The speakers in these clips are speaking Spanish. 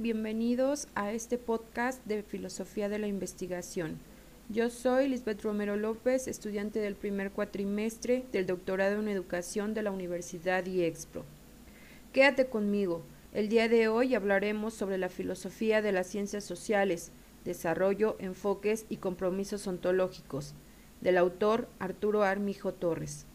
Bienvenidos a este podcast de Filosofía de la Investigación. Yo soy Lisbeth Romero López, estudiante del primer cuatrimestre del doctorado en Educación de la Universidad IEXPRO. Quédate conmigo. El día de hoy hablaremos sobre la filosofía de las ciencias sociales, desarrollo, enfoques y compromisos ontológicos, del autor Arturo Armijo Torres.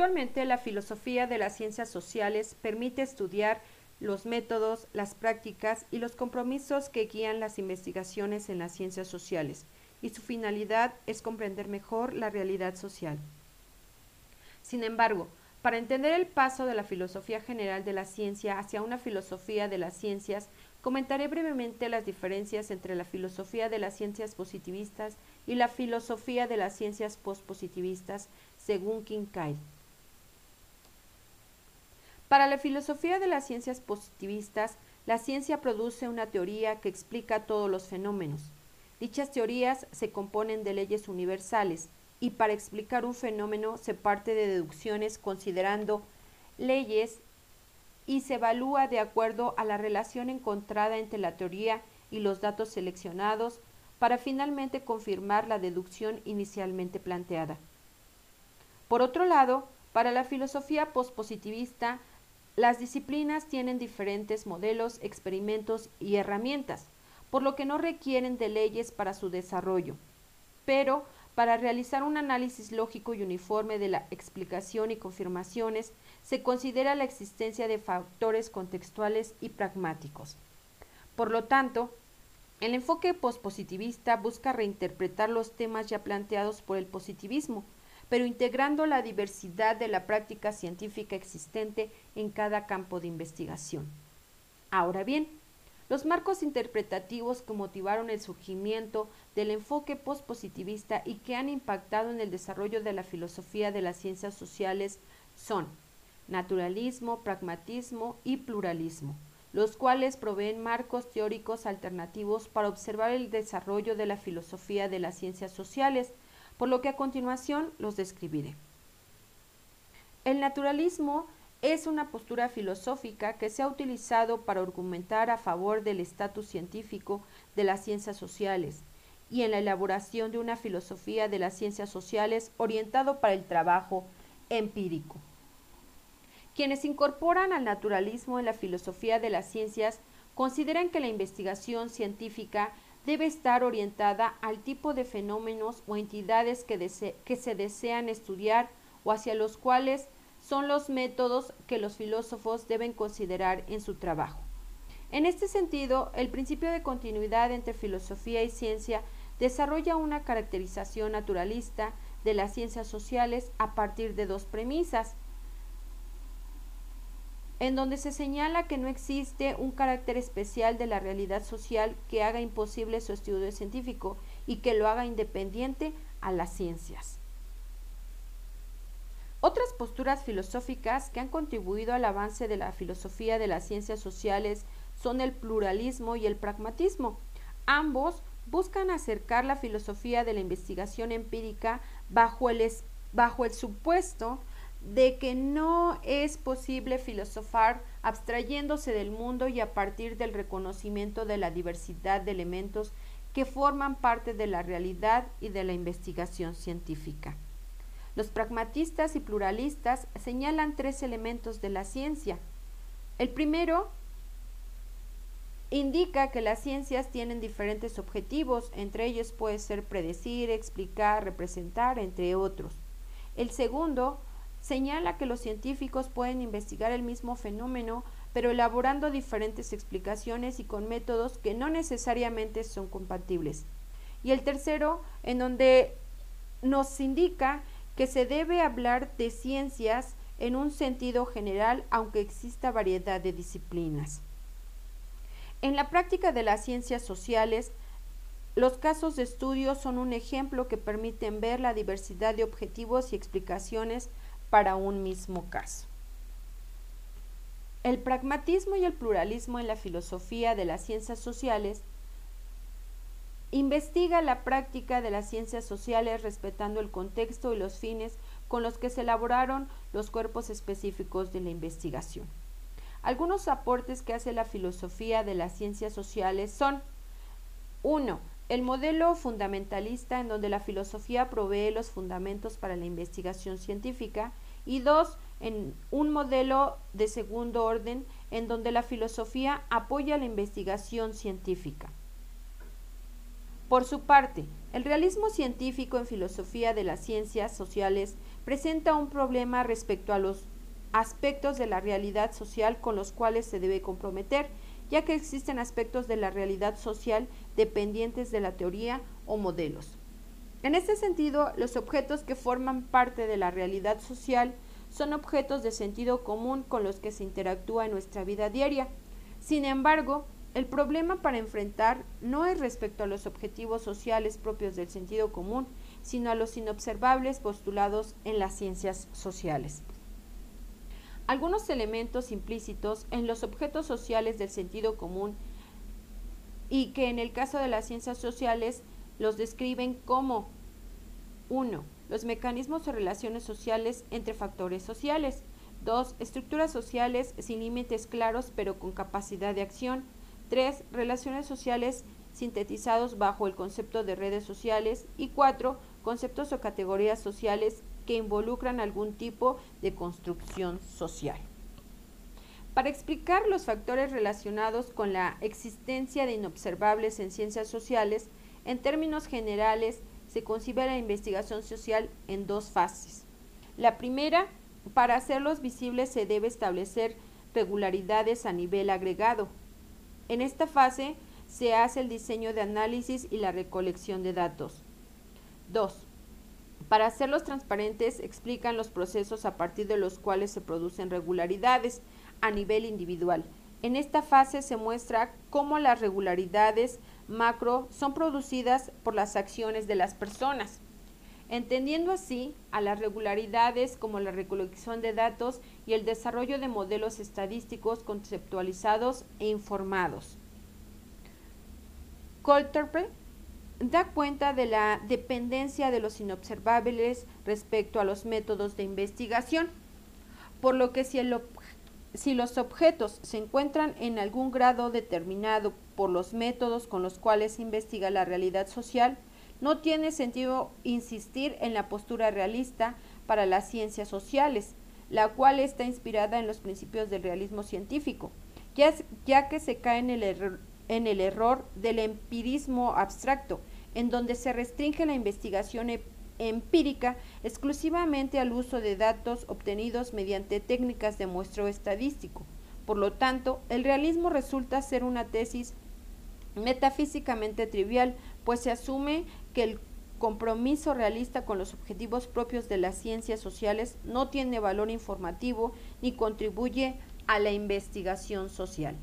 Actualmente la filosofía de las ciencias sociales permite estudiar los métodos, las prácticas y los compromisos que guían las investigaciones en las ciencias sociales, y su finalidad es comprender mejor la realidad social. Sin embargo, para entender el paso de la filosofía general de la ciencia hacia una filosofía de las ciencias, comentaré brevemente las diferencias entre la filosofía de las ciencias positivistas y la filosofía de las ciencias pospositivistas, según Kincaid. Para la filosofía de las ciencias positivistas, la ciencia produce una teoría que explica todos los fenómenos. Dichas teorías se componen de leyes universales y para explicar un fenómeno se parte de deducciones considerando leyes y se evalúa de acuerdo a la relación encontrada entre la teoría y los datos seleccionados para finalmente confirmar la deducción inicialmente planteada. Por otro lado, para la filosofía pospositivista, las disciplinas tienen diferentes modelos, experimentos y herramientas, por lo que no requieren de leyes para su desarrollo. Pero para realizar un análisis lógico y uniforme de la explicación y confirmaciones, se considera la existencia de factores contextuales y pragmáticos. Por lo tanto, el enfoque pospositivista busca reinterpretar los temas ya planteados por el positivismo, pero integrando la diversidad de la práctica científica existente en cada campo de investigación. Ahora bien, los marcos interpretativos que motivaron el surgimiento del enfoque pospositivista y que han impactado en el desarrollo de la filosofía de las ciencias sociales son naturalismo, pragmatismo y pluralismo, los cuales proveen marcos teóricos alternativos para observar el desarrollo de la filosofía de las ciencias sociales, por lo que a continuación los describiré. El naturalismo es una postura filosófica que se ha utilizado para argumentar a favor del estatus científico de las ciencias sociales y en la elaboración de una filosofía de las ciencias sociales orientado para el trabajo empírico. Quienes incorporan al naturalismo en la filosofía de las ciencias consideran que la investigación científica debe estar orientada al tipo de fenómenos o entidades que, se desean estudiar o hacia los cuales son los métodos que los filósofos deben considerar en su trabajo. En este sentido, el principio de continuidad entre filosofía y ciencia desarrolla una caracterización naturalista de las ciencias sociales a partir de dos premisas en donde se señala que no existe un carácter especial de la realidad social que haga imposible su estudio científico y que lo haga independiente a las ciencias. Otras posturas filosóficas que han contribuido al avance de la filosofía de las ciencias sociales son el pluralismo y el pragmatismo. Ambos buscan acercar la filosofía de la investigación empírica bajo el, bajo el supuesto de que no es posible filosofar abstrayéndose del mundo y a partir del reconocimiento de la diversidad de elementos que forman parte de la realidad y de la investigación científica. Los pragmatistas y pluralistas señalan tres elementos de la ciencia. El primero indica que las ciencias tienen diferentes objetivos, entre ellos puede ser predecir, explicar, representar, entre otros. El segundo señala que los científicos pueden investigar el mismo fenómeno, pero elaborando diferentes explicaciones y con métodos que no necesariamente son compatibles. Y el tercero, en donde nos indica que se debe hablar de ciencias en un sentido general, aunque exista variedad de disciplinas. En la práctica de las ciencias sociales, los casos de estudio son un ejemplo que permiten ver la diversidad de objetivos y explicaciones para un mismo caso. El pragmatismo y el pluralismo en la filosofía de las ciencias sociales investiga la práctica de las ciencias sociales respetando el contexto y los fines con los que se elaboraron los cuerpos específicos de la investigación. Algunos aportes que hace la filosofía de las ciencias sociales son 1. El modelo fundamentalista en donde la filosofía provee los fundamentos para la investigación científica y 2. En un modelo de segundo orden en donde la filosofía apoya la investigación científica. Por su parte, el realismo científico en filosofía de las ciencias sociales presenta un problema respecto a los aspectos de la realidad social con los cuales se debe comprometer, ya que existen aspectos de la realidad social dependientes de la teoría o modelos. En este sentido, los objetos que forman parte de la realidad social son objetos de sentido común con los que se interactúa en nuestra vida diaria. Sin embargo, el problema para enfrentar no es respecto a los objetivos sociales propios del sentido común, sino a los inobservables postulados en las ciencias sociales. Algunos elementos implícitos en los objetos sociales del sentido común y que en el caso de las ciencias sociales los describen como 1. Los mecanismos o relaciones sociales entre factores sociales. 2. Estructuras sociales sin límites claros pero con capacidad de acción. 3. Relaciones sociales sintetizados bajo el concepto de redes sociales. Y 4. Conceptos o categorías sociales que involucran algún tipo de construcción social. Para explicar los factores relacionados con la existencia de inobservables en ciencias sociales, en términos generales, se concibe la investigación social en dos fases. La primera, para hacerlos visibles se debe establecer regularidades a nivel agregado. En esta fase se hace el diseño de análisis y la recolección de datos. 2. Para hacerlos transparentes, explican los procesos a partir de los cuales se producen regularidades a nivel individual. En esta fase se muestra cómo las regularidades macro son producidas por las acciones de las personas, entendiendo así a las regularidades como la recolección de datos y el desarrollo de modelos estadísticos conceptualizados e informados. Colterpe da cuenta de la dependencia de los inobservables respecto a los métodos de investigación, por lo que si, si, los objetos se encuentran en algún grado determinado por los métodos con los cuales se investiga la realidad social, no tiene sentido insistir en la postura realista para las ciencias sociales, la cual está inspirada en los principios del realismo científico, ya, que se cae en el, error, en el error del empirismo abstracto, en donde se restringe la investigación empírica exclusivamente al uso de datos obtenidos mediante técnicas de muestreo estadístico. Por lo tanto, el realismo resulta ser una tesis metafísicamente trivial, pues se asume que el compromiso realista con los objetivos propios de las ciencias sociales no tiene valor informativo ni contribuye a la investigación social.